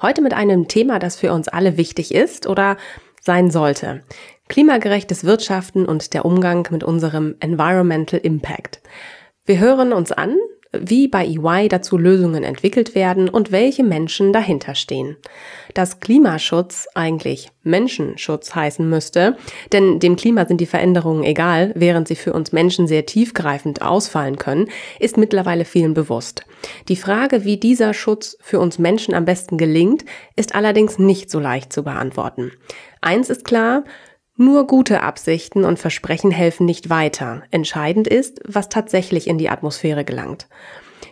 Heute mit einem Thema, das für uns alle wichtig ist oder sein sollte. Klimagerechtes Wirtschaften und der Umgang mit unserem Environmental Impact. Wir hören uns an, wie bei EY dazu Lösungen entwickelt werden und welche Menschen dahinter stehen. Dass Klimaschutz eigentlich Menschenschutz heißen müsste, denn dem Klima sind die Veränderungen egal, während sie für uns Menschen sehr tiefgreifend ausfallen können, ist mittlerweile vielen bewusst. Die Frage, wie dieser Schutz für uns Menschen am besten gelingt, ist allerdings nicht so leicht zu beantworten. Eins ist klar, nur gute Absichten und Versprechen helfen nicht weiter. Entscheidend ist, was tatsächlich in die Atmosphäre gelangt.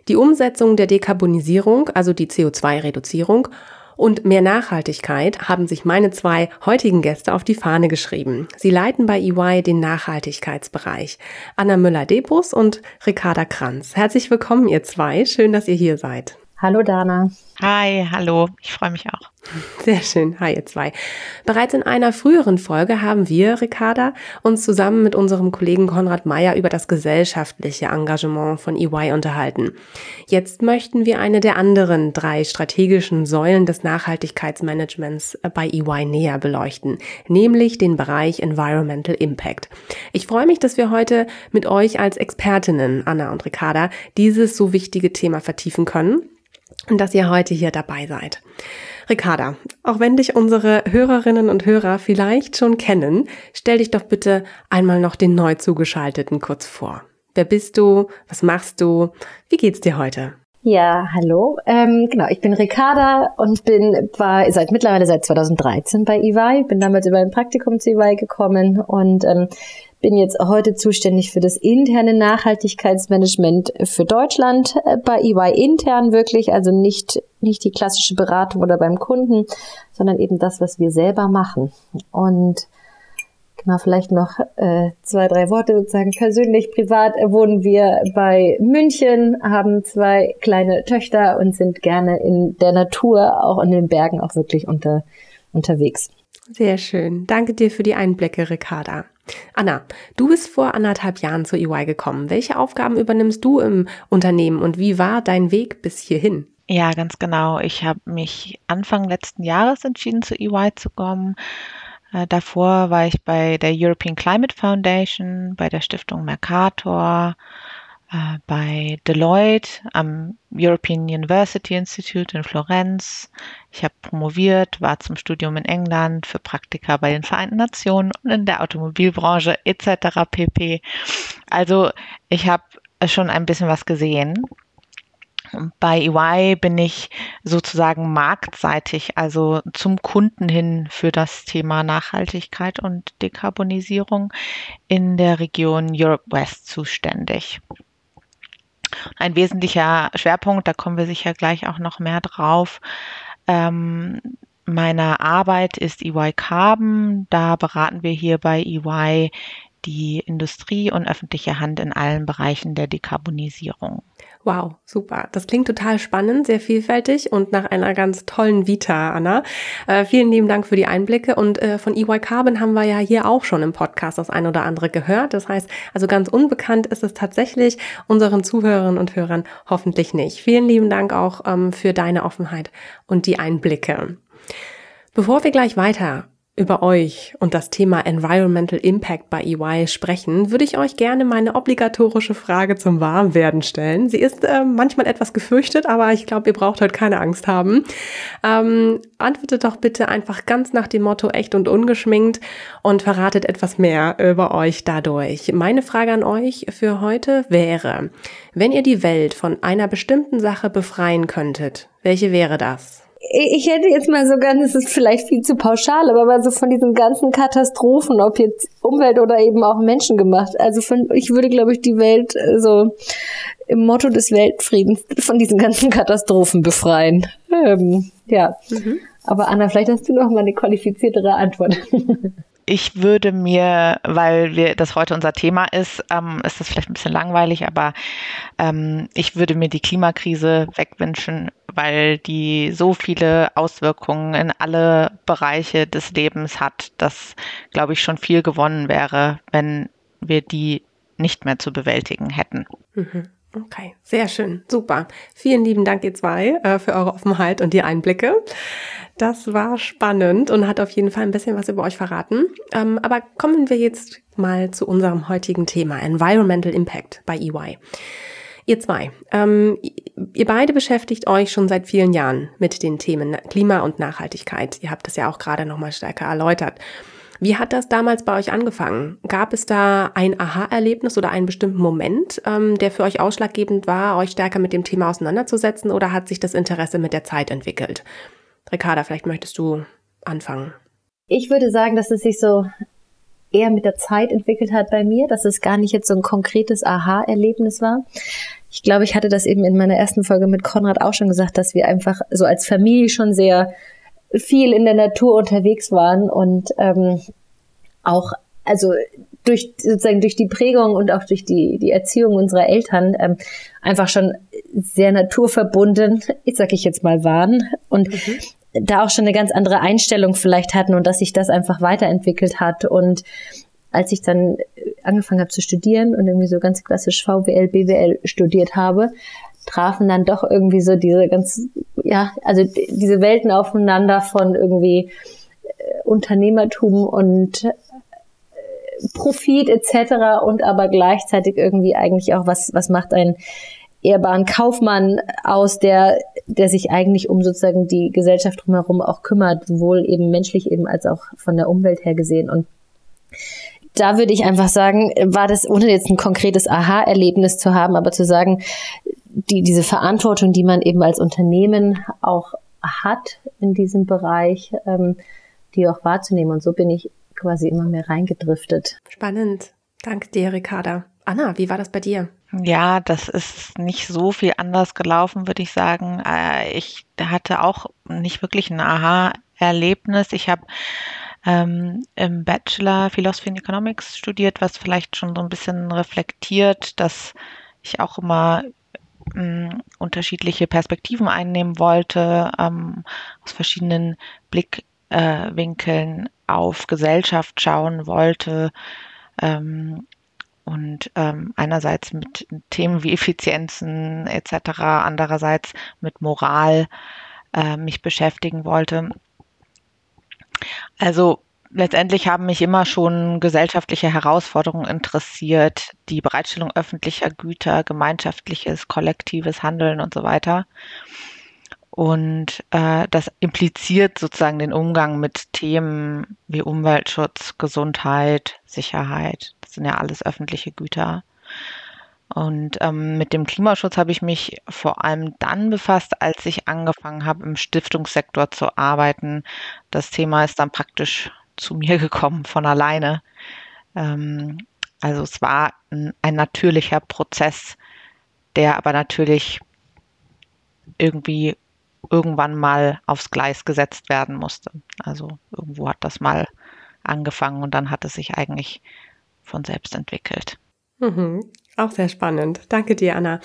Die Umsetzung der Dekarbonisierung, also die CO2-Reduzierung und mehr Nachhaltigkeit haben sich meine zwei heutigen Gäste auf die Fahne geschrieben. Sie leiten bei EY den Nachhaltigkeitsbereich. Anna Müller-Depos und Ricarda Kranz. Herzlich willkommen, ihr zwei. Schön, dass ihr hier seid. Hallo Dana. Hi, hallo. Ich freue mich auch. Sehr schön. Hi, ihr zwei. Bereits in einer früheren Folge haben wir, Ricarda, uns zusammen mit unserem Kollegen Konrad Meyer über das gesellschaftliche Engagement von EY unterhalten. Jetzt möchten wir eine der anderen drei strategischen Säulen des Nachhaltigkeitsmanagements bei EY näher beleuchten, nämlich den Bereich Environmental Impact. Ich freue mich, dass wir heute mit euch als Expertinnen, Anna und Ricarda, dieses so wichtige Thema vertiefen können und dass ihr heute hier dabei seid. Ricarda, auch wenn dich unsere Hörerinnen und Hörer vielleicht schon kennen, stell dich doch bitte einmal noch den neu zugeschalteten kurz vor. Wer bist du? Was machst du? Wie geht's dir heute? Ja, hallo. Ähm, genau, ich bin Ricarda und bin war seit mittlerweile seit 2013 bei EY. Bin damals über ein Praktikum zu EY gekommen und ähm, bin jetzt heute zuständig für das interne Nachhaltigkeitsmanagement für Deutschland äh, bei EY intern wirklich, also nicht, nicht die klassische Beratung oder beim Kunden, sondern eben das, was wir selber machen. Und genau, vielleicht noch äh, zwei, drei Worte sozusagen persönlich, privat wohnen wir bei München, haben zwei kleine Töchter und sind gerne in der Natur, auch in den Bergen auch wirklich unter, unterwegs. Sehr schön. Danke dir für die Einblicke, Ricarda. Anna, du bist vor anderthalb Jahren zu EY gekommen. Welche Aufgaben übernimmst du im Unternehmen und wie war dein Weg bis hierhin? Ja, ganz genau. Ich habe mich Anfang letzten Jahres entschieden, zu EY zu kommen. Äh, davor war ich bei der European Climate Foundation, bei der Stiftung Mercator, äh, bei Deloitte am European University Institute in Florenz. Ich habe promoviert, war zum Studium in England, für Praktika bei den Vereinten Nationen und in der Automobilbranche etc. pp. Also ich habe schon ein bisschen was gesehen. Bei EY bin ich sozusagen marktseitig, also zum Kunden hin für das Thema Nachhaltigkeit und Dekarbonisierung in der Region Europe West zuständig. Ein wesentlicher Schwerpunkt, da kommen wir sicher gleich auch noch mehr drauf, ähm, meiner Arbeit ist EY Carbon. Da beraten wir hier bei EY die Industrie und öffentliche Hand in allen Bereichen der Dekarbonisierung. Wow, super. Das klingt total spannend, sehr vielfältig und nach einer ganz tollen Vita, Anna. Äh, vielen lieben Dank für die Einblicke. Und äh, von EY Carbon haben wir ja hier auch schon im Podcast das ein oder andere gehört. Das heißt, also ganz unbekannt ist es tatsächlich unseren Zuhörerinnen und Hörern hoffentlich nicht. Vielen lieben Dank auch ähm, für deine Offenheit und die Einblicke. Bevor wir gleich weiter über euch und das Thema Environmental Impact bei EY sprechen, würde ich euch gerne meine obligatorische Frage zum Warmwerden stellen. Sie ist äh, manchmal etwas gefürchtet, aber ich glaube, ihr braucht heute keine Angst haben. Ähm, antwortet doch bitte einfach ganz nach dem Motto echt und ungeschminkt und verratet etwas mehr über euch dadurch. Meine Frage an euch für heute wäre, wenn ihr die Welt von einer bestimmten Sache befreien könntet, welche wäre das? Ich hätte jetzt mal so ganz, das ist vielleicht viel zu pauschal, aber mal so von diesen ganzen Katastrophen, ob jetzt Umwelt oder eben auch Menschen gemacht. Also von, ich würde, glaube ich, die Welt so im Motto des Weltfriedens von diesen ganzen Katastrophen befreien. Ähm, ja. Mhm. Aber Anna, vielleicht hast du noch mal eine qualifiziertere Antwort. Ich würde mir, weil wir das heute unser Thema ist, ähm, ist das vielleicht ein bisschen langweilig, aber ähm, ich würde mir die Klimakrise wegwünschen, weil die so viele Auswirkungen in alle Bereiche des Lebens hat, dass, glaube ich, schon viel gewonnen wäre, wenn wir die nicht mehr zu bewältigen hätten. Mhm. Okay, sehr schön, super. Vielen lieben Dank, ihr zwei, äh, für eure Offenheit und die Einblicke. Das war spannend und hat auf jeden Fall ein bisschen was über euch verraten. Ähm, aber kommen wir jetzt mal zu unserem heutigen Thema, Environmental Impact bei EY. Ihr zwei, ähm, ihr beide beschäftigt euch schon seit vielen Jahren mit den Themen Klima und Nachhaltigkeit. Ihr habt das ja auch gerade nochmal stärker erläutert. Wie hat das damals bei euch angefangen? Gab es da ein Aha-Erlebnis oder einen bestimmten Moment, ähm, der für euch ausschlaggebend war, euch stärker mit dem Thema auseinanderzusetzen oder hat sich das Interesse mit der Zeit entwickelt? Ricarda, vielleicht möchtest du anfangen. Ich würde sagen, dass es sich so eher mit der Zeit entwickelt hat bei mir, dass es gar nicht jetzt so ein konkretes Aha-Erlebnis war. Ich glaube, ich hatte das eben in meiner ersten Folge mit Konrad auch schon gesagt, dass wir einfach so als Familie schon sehr viel in der Natur unterwegs waren und ähm, auch, also durch sozusagen durch die Prägung und auch durch die, die Erziehung unserer Eltern ähm, einfach schon sehr naturverbunden, ich sag ich jetzt mal, waren und mhm. Da auch schon eine ganz andere Einstellung vielleicht hatten und dass sich das einfach weiterentwickelt hat und als ich dann angefangen habe zu studieren und irgendwie so ganz klassisch VWL, BWL studiert habe, trafen dann doch irgendwie so diese ganz, ja, also diese Welten aufeinander von irgendwie äh, Unternehmertum und äh, Profit etc. und aber gleichzeitig irgendwie eigentlich auch was, was macht ein ehrbaren Kaufmann aus, der, der sich eigentlich um sozusagen die Gesellschaft drumherum auch kümmert, sowohl eben menschlich eben als auch von der Umwelt her gesehen. Und da würde ich einfach sagen, war das, ohne jetzt ein konkretes Aha-Erlebnis zu haben, aber zu sagen, die, diese Verantwortung, die man eben als Unternehmen auch hat in diesem Bereich, ähm, die auch wahrzunehmen. Und so bin ich quasi immer mehr reingedriftet. Spannend. Danke dir, Ricarda. Anna, wie war das bei dir? Ja, das ist nicht so viel anders gelaufen, würde ich sagen. Äh, ich hatte auch nicht wirklich ein Aha-Erlebnis. Ich habe ähm, im Bachelor Philosophy and Economics studiert, was vielleicht schon so ein bisschen reflektiert, dass ich auch immer ähm, unterschiedliche Perspektiven einnehmen wollte, ähm, aus verschiedenen Blickwinkeln auf Gesellschaft schauen wollte. Ähm, und ähm, einerseits mit Themen wie Effizienzen etc., andererseits mit Moral äh, mich beschäftigen wollte. Also letztendlich haben mich immer schon gesellschaftliche Herausforderungen interessiert, die Bereitstellung öffentlicher Güter, gemeinschaftliches, kollektives Handeln und so weiter. Und äh, das impliziert sozusagen den Umgang mit Themen wie Umweltschutz, Gesundheit, Sicherheit. Sind ja alles öffentliche Güter. Und ähm, mit dem Klimaschutz habe ich mich vor allem dann befasst, als ich angefangen habe, im Stiftungssektor zu arbeiten. Das Thema ist dann praktisch zu mir gekommen von alleine. Ähm, also es war ein, ein natürlicher Prozess, der aber natürlich irgendwie irgendwann mal aufs Gleis gesetzt werden musste. Also irgendwo hat das mal angefangen und dann hat es sich eigentlich von selbst entwickelt. Mhm. Auch sehr spannend. Danke dir, Anna.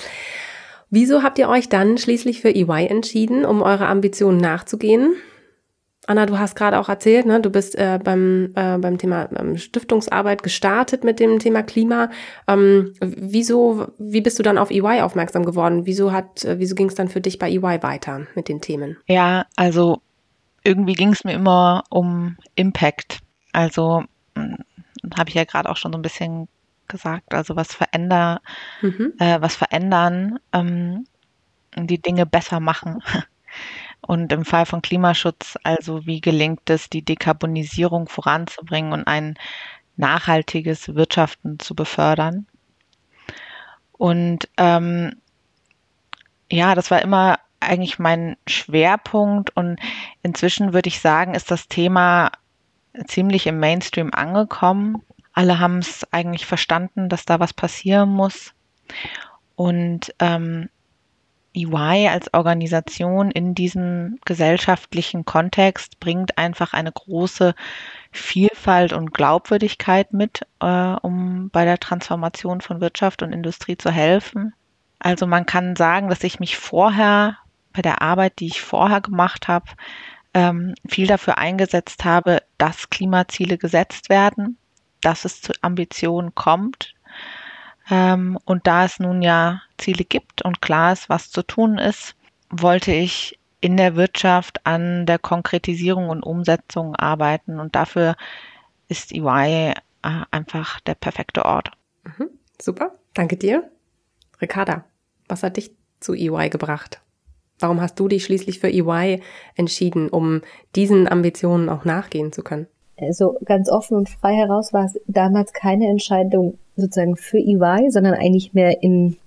Wieso habt ihr euch dann schließlich für EY entschieden, um eure Ambitionen nachzugehen? Anna, du hast gerade auch erzählt, ne, du bist äh, beim, äh, beim Thema ähm, Stiftungsarbeit gestartet mit dem Thema Klima. Ähm, wieso, wie bist du dann auf EY aufmerksam geworden? Wieso hat, äh, wieso ging es dann für dich bei EY weiter mit den Themen? Ja, also irgendwie ging es mir immer um Impact. Also habe ich ja gerade auch schon so ein bisschen gesagt, also was veränder, mhm. äh, was verändern, ähm, die Dinge besser machen. Und im Fall von Klimaschutz, also wie gelingt es, die Dekarbonisierung voranzubringen und ein nachhaltiges Wirtschaften zu befördern. Und ähm, ja, das war immer eigentlich mein Schwerpunkt und inzwischen würde ich sagen, ist das Thema ziemlich im Mainstream angekommen. Alle haben es eigentlich verstanden, dass da was passieren muss. Und ähm, EY als Organisation in diesen gesellschaftlichen Kontext bringt einfach eine große Vielfalt und Glaubwürdigkeit mit, äh, um bei der Transformation von Wirtschaft und Industrie zu helfen. Also man kann sagen, dass ich mich vorher bei der Arbeit, die ich vorher gemacht habe, ähm, viel dafür eingesetzt habe, dass Klimaziele gesetzt werden, dass es zu Ambitionen kommt. Ähm, und da es nun ja Ziele gibt und klar ist, was zu tun ist, wollte ich in der Wirtschaft an der Konkretisierung und Umsetzung arbeiten. Und dafür ist EY äh, einfach der perfekte Ort. Mhm, super, danke dir. Ricarda, was hat dich zu EY gebracht? Warum hast du dich schließlich für EY entschieden, um diesen Ambitionen auch nachgehen zu können? Also ganz offen und frei heraus war es damals keine Entscheidung sozusagen für EY, sondern eigentlich mehr in,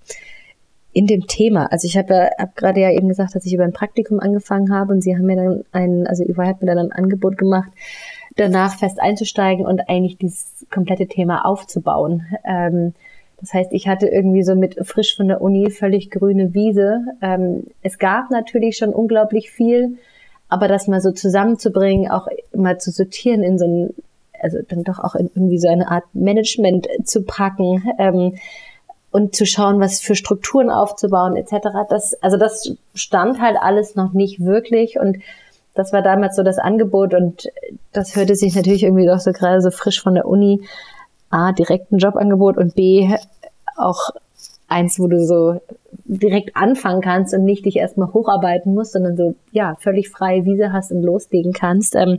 in dem Thema. Also ich habe ja hab gerade ja eben gesagt, dass ich über ein Praktikum angefangen habe und sie haben mir dann ein, also EY hat mir dann ein Angebot gemacht, danach fest einzusteigen und eigentlich dieses komplette Thema aufzubauen. Ähm, das heißt, ich hatte irgendwie so mit frisch von der Uni völlig grüne Wiese. Ähm, es gab natürlich schon unglaublich viel, aber das mal so zusammenzubringen, auch mal zu sortieren in so ein, also dann doch auch in irgendwie so eine Art Management zu packen ähm, und zu schauen, was für Strukturen aufzubauen etc. Das, also das stand halt alles noch nicht wirklich und das war damals so das Angebot und das hörte sich natürlich irgendwie doch so gerade so frisch von der Uni A, direkt ein Jobangebot und B, auch eins, wo du so direkt anfangen kannst und nicht dich erstmal hocharbeiten musst, sondern so, ja, völlig freie Wiese hast und loslegen kannst. Ähm,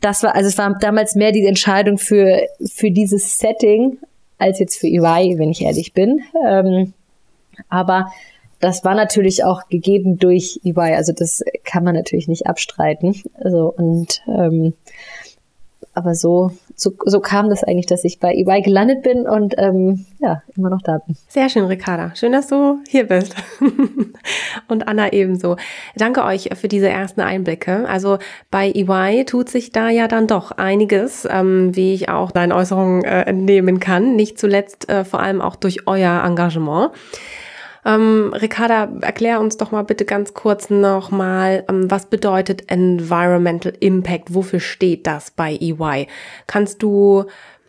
das war, also es war damals mehr die Entscheidung für, für dieses Setting als jetzt für EY, wenn ich ehrlich bin. Ähm, aber das war natürlich auch gegeben durch EY, also das kann man natürlich nicht abstreiten. Also und ähm, aber so, so, so kam das eigentlich, dass ich bei eBay gelandet bin und ähm, ja, immer noch da bin. Sehr schön, Ricarda. Schön, dass du hier bist. und Anna ebenso. Danke euch für diese ersten Einblicke. Also bei EY tut sich da ja dann doch einiges, ähm, wie ich auch deinen Äußerungen äh, entnehmen kann. Nicht zuletzt äh, vor allem auch durch euer Engagement. Ähm, Ricarda, erklär uns doch mal bitte ganz kurz nochmal, ähm, was bedeutet Environmental Impact? Wofür steht das bei EY? Kannst du,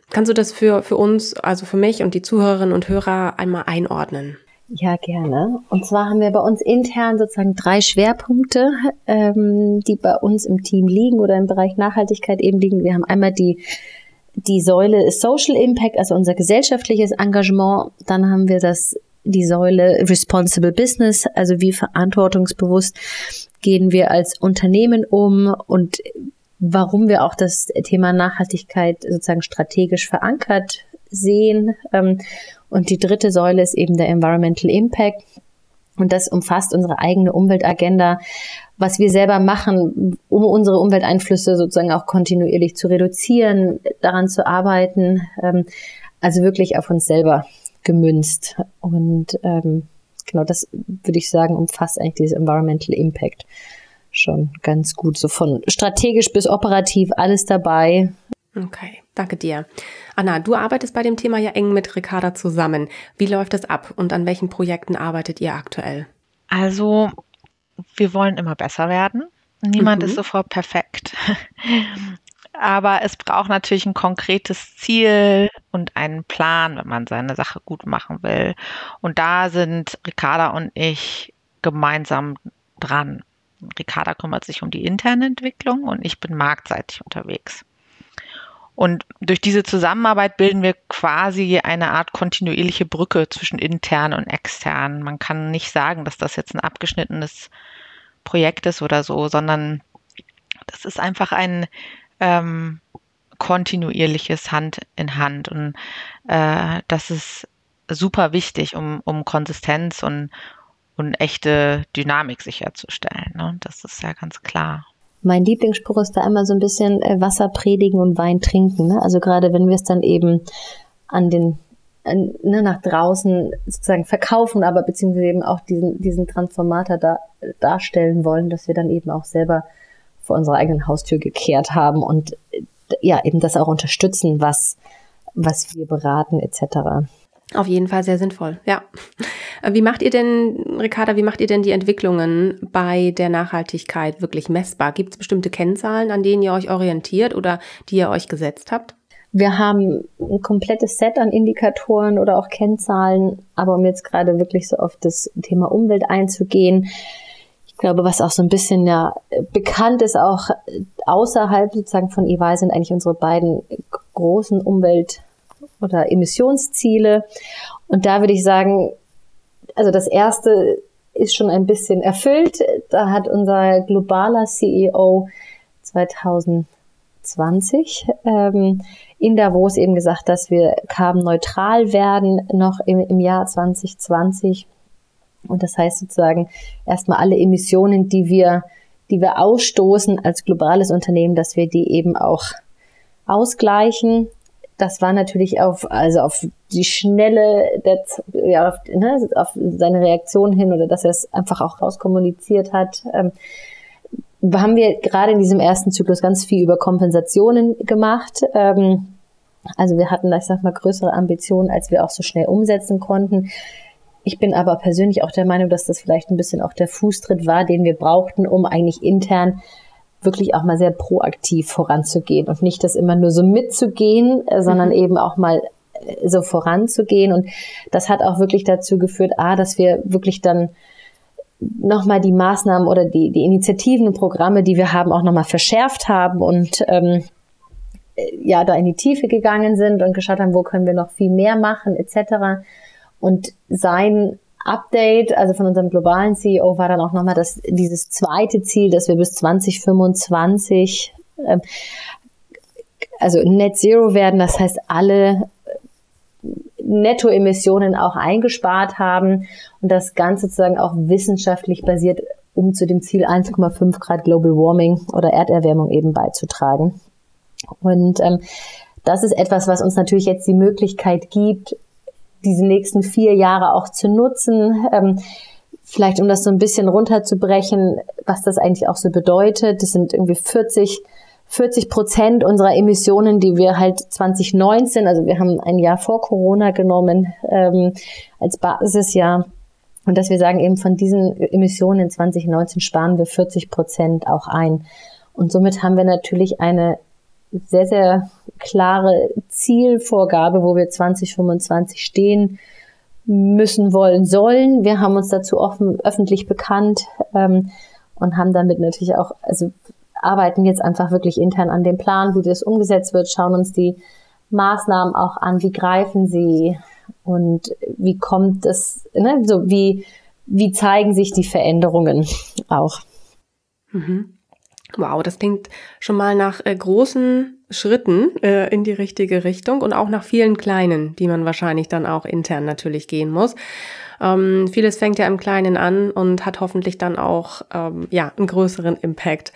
kannst du das für, für uns, also für mich und die Zuhörerinnen und Hörer einmal einordnen? Ja, gerne. Und zwar haben wir bei uns intern sozusagen drei Schwerpunkte, ähm, die bei uns im Team liegen oder im Bereich Nachhaltigkeit eben liegen. Wir haben einmal die die Säule Social Impact, also unser gesellschaftliches Engagement. Dann haben wir das die Säule Responsible Business, also wie verantwortungsbewusst gehen wir als Unternehmen um und warum wir auch das Thema Nachhaltigkeit sozusagen strategisch verankert sehen. Ähm, und die dritte Säule ist eben der Environmental Impact. Und das umfasst unsere eigene Umweltagenda, was wir selber machen, um unsere Umwelteinflüsse sozusagen auch kontinuierlich zu reduzieren, daran zu arbeiten, ähm, also wirklich auf uns selber gemünzt. Und ähm, genau das würde ich sagen, umfasst eigentlich dieses Environmental Impact schon ganz gut. So von strategisch bis operativ alles dabei. Okay, danke dir. Anna, du arbeitest bei dem Thema ja eng mit Ricarda zusammen. Wie läuft das ab und an welchen Projekten arbeitet ihr aktuell? Also, wir wollen immer besser werden. Niemand mhm. ist sofort perfekt. Aber es braucht natürlich ein konkretes Ziel und einen Plan, wenn man seine Sache gut machen will. Und da sind Ricarda und ich gemeinsam dran. Ricarda kümmert sich um die interne Entwicklung und ich bin marktseitig unterwegs. Und durch diese Zusammenarbeit bilden wir quasi eine Art kontinuierliche Brücke zwischen intern und extern. Man kann nicht sagen, dass das jetzt ein abgeschnittenes Projekt ist oder so, sondern das ist einfach ein ähm, kontinuierliches Hand in Hand. Und äh, das ist super wichtig, um, um Konsistenz und, und echte Dynamik sicherzustellen. Ne? Das ist ja ganz klar. Mein Lieblingsspruch ist da immer so ein bisschen äh, Wasser predigen und Wein trinken. Ne? Also gerade wenn wir es dann eben an den an, ne, nach draußen sozusagen verkaufen, aber beziehungsweise eben auch diesen, diesen Transformator da, darstellen wollen, dass wir dann eben auch selber vor unserer eigenen Haustür gekehrt haben und ja, eben das auch unterstützen, was, was wir beraten etc. Auf jeden Fall sehr sinnvoll, ja. Wie macht ihr denn, Ricarda, wie macht ihr denn die Entwicklungen bei der Nachhaltigkeit wirklich messbar? Gibt es bestimmte Kennzahlen, an denen ihr euch orientiert oder die ihr euch gesetzt habt? Wir haben ein komplettes Set an Indikatoren oder auch Kennzahlen, aber um jetzt gerade wirklich so auf das Thema Umwelt einzugehen, ich glaube, was auch so ein bisschen ja bekannt ist, auch außerhalb sozusagen von EY sind eigentlich unsere beiden großen Umwelt- oder Emissionsziele. Und da würde ich sagen, also das erste ist schon ein bisschen erfüllt. Da hat unser globaler CEO 2020 ähm, in Davos eben gesagt, dass wir carbon-neutral werden noch im, im Jahr 2020. Und das heißt sozusagen erstmal alle Emissionen, die wir, die wir ausstoßen als globales Unternehmen, dass wir die eben auch ausgleichen das war natürlich auf, also auf die Schnelle, der, ja, auf, ne, auf seine Reaktion hin oder dass er es einfach auch rauskommuniziert hat. Ähm, haben wir gerade in diesem ersten Zyklus ganz viel über Kompensationen gemacht. Ähm, also wir hatten, ich sag mal, größere Ambitionen, als wir auch so schnell umsetzen konnten. Ich bin aber persönlich auch der Meinung, dass das vielleicht ein bisschen auch der Fußtritt war, den wir brauchten, um eigentlich intern wirklich auch mal sehr proaktiv voranzugehen und nicht das immer nur so mitzugehen, äh, sondern mhm. eben auch mal äh, so voranzugehen. Und das hat auch wirklich dazu geführt, a, dass wir wirklich dann nochmal die Maßnahmen oder die, die Initiativen und Programme, die wir haben, auch nochmal verschärft haben und ähm, äh, ja, da in die Tiefe gegangen sind und geschaut haben, wo können wir noch viel mehr machen, etc. Und sein Update, also von unserem globalen CEO, war dann auch nochmal das, dieses zweite Ziel, dass wir bis 2025 ähm, also Net Zero werden, das heißt alle Nettoemissionen auch eingespart haben und das Ganze sozusagen auch wissenschaftlich basiert, um zu dem Ziel 1,5 Grad Global Warming oder Erderwärmung eben beizutragen. Und ähm, das ist etwas, was uns natürlich jetzt die Möglichkeit gibt, diese nächsten vier Jahre auch zu nutzen. Ähm, vielleicht um das so ein bisschen runterzubrechen, was das eigentlich auch so bedeutet. Das sind irgendwie 40, 40 Prozent unserer Emissionen, die wir halt 2019, also wir haben ein Jahr vor Corona genommen ähm, als Basisjahr. Und dass wir sagen, eben von diesen Emissionen in 2019 sparen wir 40 Prozent auch ein. Und somit haben wir natürlich eine sehr, sehr klare Zielvorgabe, wo wir 2025 stehen müssen, wollen, sollen. Wir haben uns dazu offen, öffentlich bekannt ähm, und haben damit natürlich auch, also arbeiten jetzt einfach wirklich intern an dem Plan, wie das umgesetzt wird, schauen uns die Maßnahmen auch an, wie greifen sie und wie kommt das, ne, so wie, wie zeigen sich die Veränderungen auch. Mhm. Wow, das klingt schon mal nach äh, großen Schritten äh, in die richtige Richtung und auch nach vielen kleinen, die man wahrscheinlich dann auch intern natürlich gehen muss. Ähm, vieles fängt ja im Kleinen an und hat hoffentlich dann auch ähm, ja einen größeren Impact.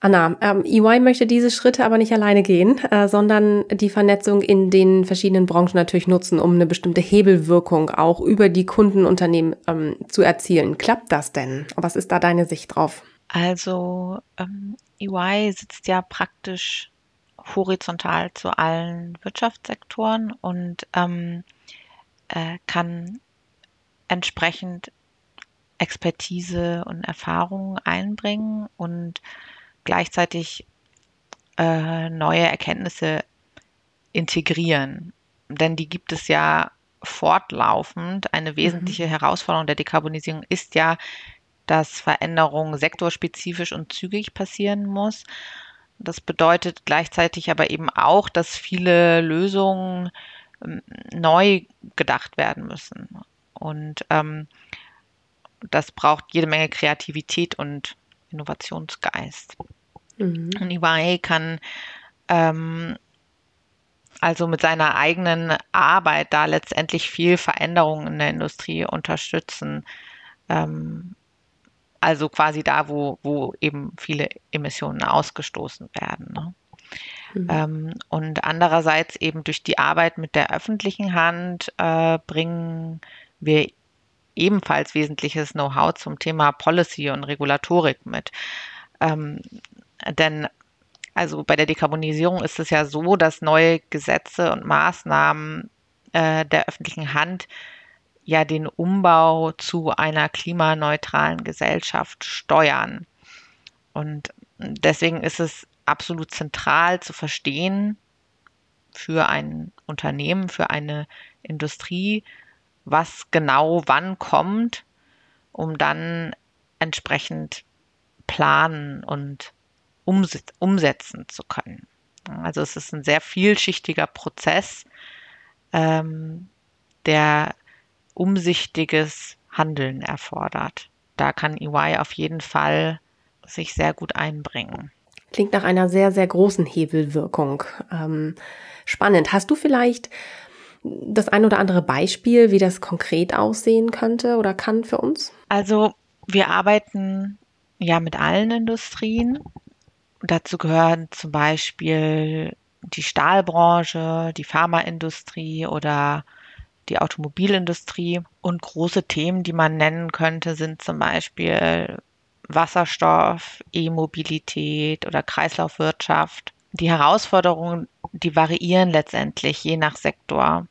Anna, ähm, EY möchte diese Schritte aber nicht alleine gehen, äh, sondern die Vernetzung in den verschiedenen Branchen natürlich nutzen, um eine bestimmte Hebelwirkung auch über die Kundenunternehmen ähm, zu erzielen. Klappt das denn? Was ist da deine Sicht drauf? Also ähm, EY sitzt ja praktisch horizontal zu allen Wirtschaftssektoren und ähm, äh, kann entsprechend Expertise und Erfahrungen einbringen und gleichzeitig äh, neue Erkenntnisse integrieren. Denn die gibt es ja fortlaufend. Eine wesentliche mhm. Herausforderung der Dekarbonisierung ist ja, dass Veränderung sektorspezifisch und zügig passieren muss. Das bedeutet gleichzeitig aber eben auch, dass viele Lösungen ähm, neu gedacht werden müssen. Und ähm, das braucht jede Menge Kreativität und Innovationsgeist. Mhm. Und EY kann ähm, also mit seiner eigenen Arbeit da letztendlich viel Veränderung in der Industrie unterstützen. Ähm, also quasi da, wo, wo eben viele Emissionen ausgestoßen werden. Ne? Mhm. Ähm, und andererseits eben durch die Arbeit mit der öffentlichen Hand äh, bringen wir ebenfalls wesentliches Know-how zum Thema Policy und Regulatorik mit. Ähm, denn also bei der Dekarbonisierung ist es ja so, dass neue Gesetze und Maßnahmen äh, der öffentlichen Hand ja den Umbau zu einer klimaneutralen Gesellschaft steuern. Und deswegen ist es absolut zentral zu verstehen für ein Unternehmen, für eine Industrie, was genau wann kommt, um dann entsprechend planen und umsetzen zu können. Also es ist ein sehr vielschichtiger Prozess, ähm, der umsichtiges Handeln erfordert. Da kann EY auf jeden Fall sich sehr gut einbringen. Klingt nach einer sehr, sehr großen Hebelwirkung. Ähm, spannend. Hast du vielleicht das ein oder andere Beispiel, wie das konkret aussehen könnte oder kann für uns? Also wir arbeiten ja mit allen Industrien. Dazu gehören zum Beispiel die Stahlbranche, die Pharmaindustrie oder die Automobilindustrie. Und große Themen, die man nennen könnte, sind zum Beispiel Wasserstoff, E-Mobilität oder Kreislaufwirtschaft. Die Herausforderungen, die variieren letztendlich je nach Sektor.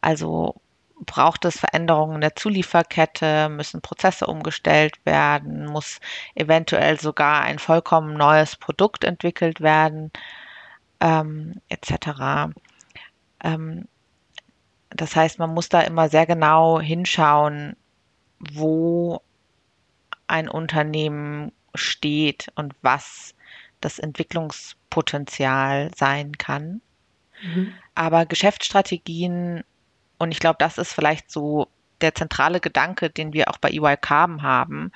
Also braucht es Veränderungen in der Zulieferkette, müssen Prozesse umgestellt werden, muss eventuell sogar ein vollkommen neues Produkt entwickelt werden, ähm, etc. Ähm, das heißt, man muss da immer sehr genau hinschauen, wo ein Unternehmen steht und was das Entwicklungspotenzial sein kann. Mhm. Aber Geschäftsstrategien, und ich glaube, das ist vielleicht so der zentrale Gedanke, den wir auch bei EY Carbon haben,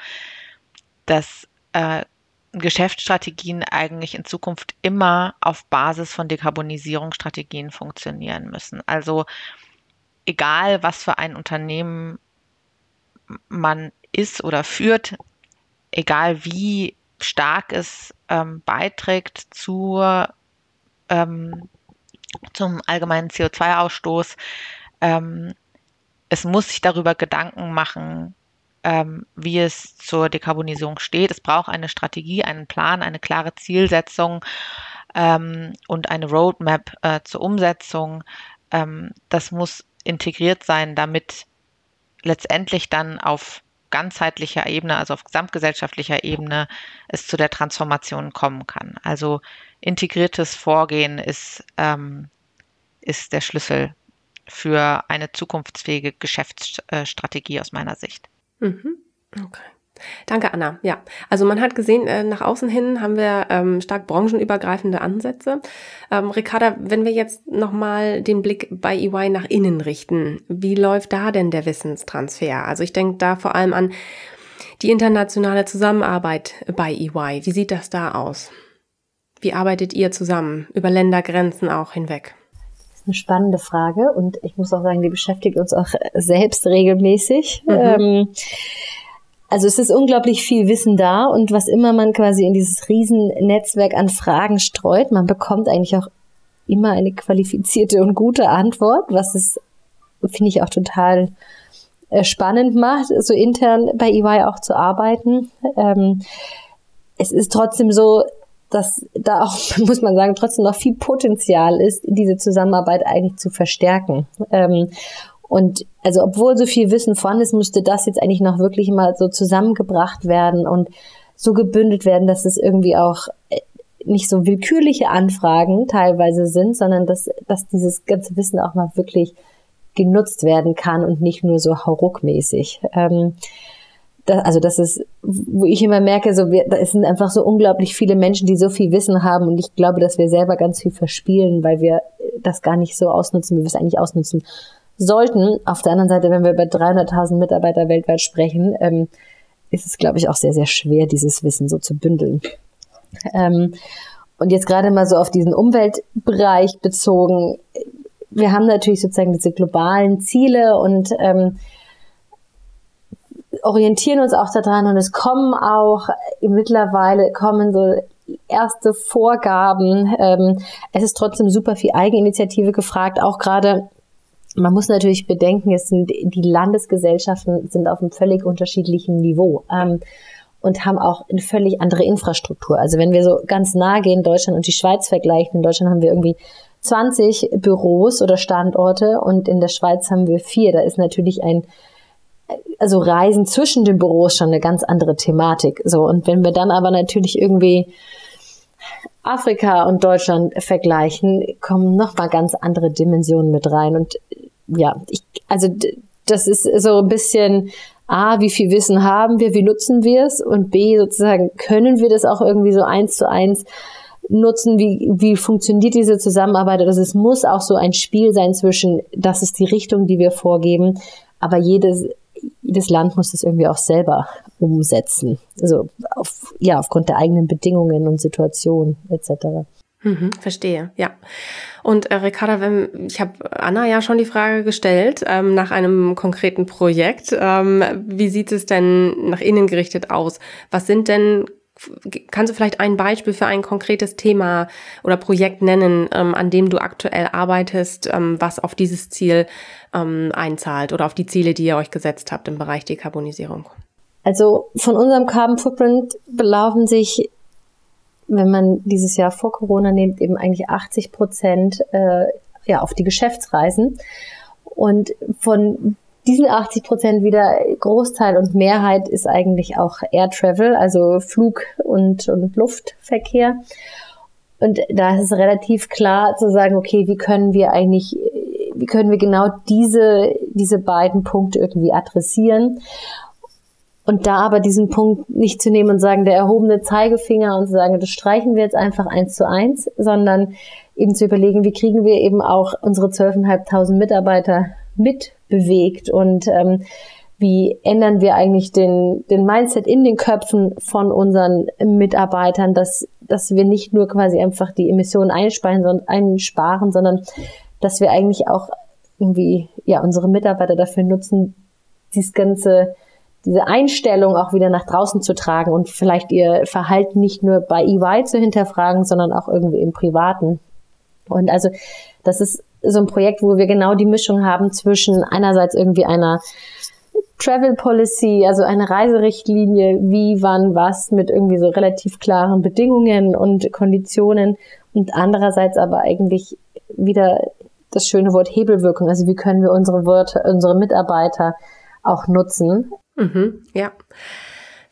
dass äh, Geschäftsstrategien eigentlich in Zukunft immer auf Basis von Dekarbonisierungsstrategien funktionieren müssen. Also egal, was für ein Unternehmen man ist oder führt, egal wie stark es ähm, beiträgt zur, ähm, zum allgemeinen CO2-Ausstoß, ähm, es muss sich darüber Gedanken machen, ähm, wie es zur Dekarbonisierung steht. Es braucht eine Strategie, einen Plan, eine klare Zielsetzung ähm, und eine Roadmap äh, zur Umsetzung. Ähm, das muss integriert sein, damit letztendlich dann auf ganzheitlicher Ebene, also auf gesamtgesellschaftlicher Ebene, es zu der Transformation kommen kann. Also integriertes Vorgehen ist, ähm, ist der Schlüssel für eine zukunftsfähige Geschäftsstrategie aus meiner Sicht. Mhm. Okay. Danke, Anna. Ja, also man hat gesehen, äh, nach außen hin haben wir ähm, stark branchenübergreifende Ansätze. Ähm, Ricarda, wenn wir jetzt nochmal den Blick bei EY nach innen richten, wie läuft da denn der Wissenstransfer? Also ich denke da vor allem an die internationale Zusammenarbeit bei EY. Wie sieht das da aus? Wie arbeitet ihr zusammen über Ländergrenzen auch hinweg? Das ist eine spannende Frage und ich muss auch sagen, die beschäftigt uns auch selbst regelmäßig. Mhm. Ähm, also es ist unglaublich viel Wissen da und was immer man quasi in dieses Riesennetzwerk an Fragen streut, man bekommt eigentlich auch immer eine qualifizierte und gute Antwort, was es, finde ich, auch total äh, spannend macht, so intern bei EY auch zu arbeiten. Ähm, es ist trotzdem so, dass da auch, muss man sagen, trotzdem noch viel Potenzial ist, diese Zusammenarbeit eigentlich zu verstärken. Ähm, und also obwohl so viel Wissen vorhanden ist, müsste das jetzt eigentlich noch wirklich mal so zusammengebracht werden und so gebündelt werden, dass es irgendwie auch äh, nicht so willkürliche Anfragen teilweise sind, sondern dass, dass dieses ganze Wissen auch mal wirklich genutzt werden kann und nicht nur so hauruckmäßig. Ähm, das, also das ist, wo ich immer merke, so wir, da sind einfach so unglaublich viele Menschen, die so viel Wissen haben und ich glaube, dass wir selber ganz viel verspielen, weil wir das gar nicht so ausnutzen, wie wir es eigentlich ausnutzen sollten. Auf der anderen Seite, wenn wir über 300.000 Mitarbeiter weltweit sprechen, ähm, ist es, glaube ich, auch sehr, sehr schwer, dieses Wissen so zu bündeln. Ähm, und jetzt gerade mal so auf diesen Umweltbereich bezogen. Wir haben natürlich sozusagen diese globalen Ziele und ähm, orientieren uns auch daran und es kommen auch mittlerweile kommen so erste Vorgaben. Ähm, es ist trotzdem super viel Eigeninitiative gefragt, auch gerade man muss natürlich bedenken, es sind die Landesgesellschaften sind auf einem völlig unterschiedlichen Niveau ähm, und haben auch eine völlig andere Infrastruktur. Also wenn wir so ganz nah gehen, Deutschland und die Schweiz vergleichen, in Deutschland haben wir irgendwie 20 Büros oder Standorte und in der Schweiz haben wir vier. Da ist natürlich ein also Reisen zwischen den Büros schon eine ganz andere Thematik. So und wenn wir dann aber natürlich irgendwie Afrika und Deutschland vergleichen, kommen noch mal ganz andere Dimensionen mit rein und ja, ich, also das ist so ein bisschen A, wie viel Wissen haben wir, wie nutzen wir es und B, sozusagen, können wir das auch irgendwie so eins zu eins nutzen, wie, wie funktioniert diese Zusammenarbeit. Also es muss auch so ein Spiel sein zwischen, das ist die Richtung, die wir vorgeben, aber jedes, jedes Land muss das irgendwie auch selber umsetzen. Also auf, ja, aufgrund der eigenen Bedingungen und Situation etc. Mhm, verstehe, ja. Und äh, Ricarda, wenn, ich habe Anna ja schon die Frage gestellt ähm, nach einem konkreten Projekt. Ähm, wie sieht es denn nach innen gerichtet aus? Was sind denn Kannst du vielleicht ein Beispiel für ein konkretes Thema oder Projekt nennen, ähm, an dem du aktuell arbeitest, ähm, was auf dieses Ziel ähm, einzahlt oder auf die Ziele, die ihr euch gesetzt habt im Bereich Dekarbonisierung? Also von unserem Carbon Footprint belaufen sich, wenn man dieses Jahr vor Corona nimmt, eben eigentlich 80 Prozent äh, ja, auf die Geschäftsreisen. Und von diesen 80 Prozent wieder Großteil und Mehrheit ist eigentlich auch Air Travel, also Flug- und, und Luftverkehr. Und da ist es relativ klar zu sagen, okay, wie können wir eigentlich, wie können wir genau diese, diese beiden Punkte irgendwie adressieren? Und da aber diesen Punkt nicht zu nehmen und sagen, der erhobene Zeigefinger und zu sagen, das streichen wir jetzt einfach eins zu eins, sondern eben zu überlegen, wie kriegen wir eben auch unsere 12.500 Mitarbeiter mitbewegt und ähm, wie ändern wir eigentlich den, den Mindset in den Köpfen von unseren Mitarbeitern, dass, dass wir nicht nur quasi einfach die Emissionen einsparen, sondern, einsparen, sondern dass wir eigentlich auch irgendwie ja unsere Mitarbeiter dafür nutzen, dieses ganze diese Einstellung auch wieder nach draußen zu tragen und vielleicht ihr Verhalten nicht nur bei EY zu hinterfragen, sondern auch irgendwie im Privaten. Und also das ist so ein Projekt, wo wir genau die Mischung haben zwischen einerseits irgendwie einer Travel Policy, also eine Reiserichtlinie, wie, wann, was mit irgendwie so relativ klaren Bedingungen und Konditionen und andererseits aber eigentlich wieder das schöne Wort Hebelwirkung. Also wie können wir unsere Wörter, unsere Mitarbeiter auch nutzen? Mhm, ja.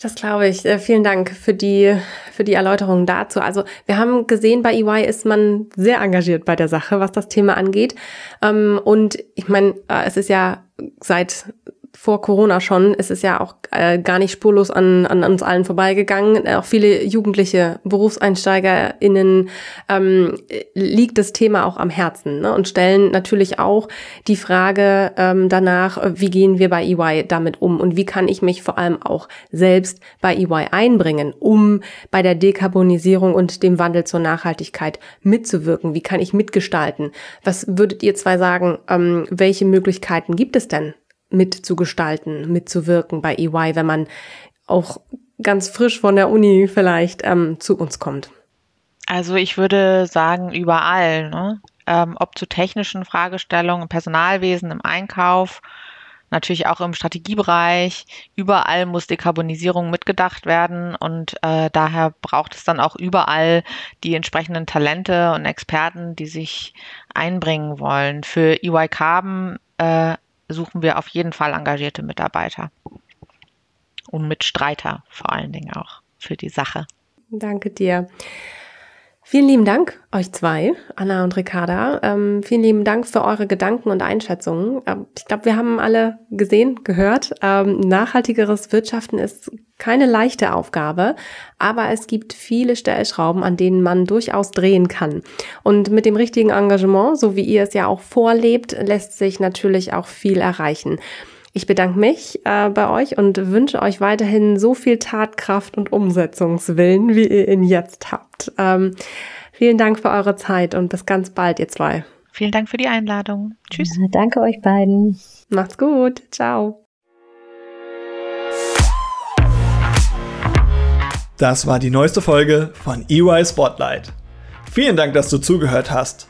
Das glaube ich. Äh, vielen Dank für die, für die Erläuterung dazu. Also wir haben gesehen, bei EY ist man sehr engagiert bei der Sache, was das Thema angeht. Ähm, und ich meine, äh, es ist ja seit vor Corona schon. Es ist ja auch äh, gar nicht spurlos an, an uns allen vorbeigegangen. Auch viele jugendliche BerufseinsteigerInnen ähm, liegt das Thema auch am Herzen ne? und stellen natürlich auch die Frage ähm, danach, wie gehen wir bei EY damit um und wie kann ich mich vor allem auch selbst bei EY einbringen, um bei der Dekarbonisierung und dem Wandel zur Nachhaltigkeit mitzuwirken. Wie kann ich mitgestalten? Was würdet ihr zwei sagen? Ähm, welche Möglichkeiten gibt es denn? Mitzugestalten, mitzuwirken bei EY, wenn man auch ganz frisch von der Uni vielleicht ähm, zu uns kommt? Also ich würde sagen, überall, ne? ähm, ob zu technischen Fragestellungen im Personalwesen, im Einkauf, natürlich auch im Strategiebereich. Überall muss Dekarbonisierung mitgedacht werden und äh, daher braucht es dann auch überall die entsprechenden Talente und Experten, die sich einbringen wollen. Für EY Carbon äh, suchen wir auf jeden Fall engagierte Mitarbeiter und Mitstreiter vor allen Dingen auch für die Sache. Danke dir. Vielen lieben Dank euch zwei, Anna und Ricarda. Ähm, vielen lieben Dank für eure Gedanken und Einschätzungen. Ähm, ich glaube, wir haben alle gesehen, gehört. Ähm, nachhaltigeres Wirtschaften ist keine leichte Aufgabe, aber es gibt viele Stellschrauben, an denen man durchaus drehen kann. Und mit dem richtigen Engagement, so wie ihr es ja auch vorlebt, lässt sich natürlich auch viel erreichen. Ich bedanke mich äh, bei euch und wünsche euch weiterhin so viel Tatkraft und Umsetzungswillen, wie ihr ihn jetzt habt. Ähm, vielen Dank für eure Zeit und bis ganz bald, ihr zwei. Vielen Dank für die Einladung. Tschüss. Ja, danke euch beiden. Macht's gut. Ciao. Das war die neueste Folge von EY Spotlight. Vielen Dank, dass du zugehört hast.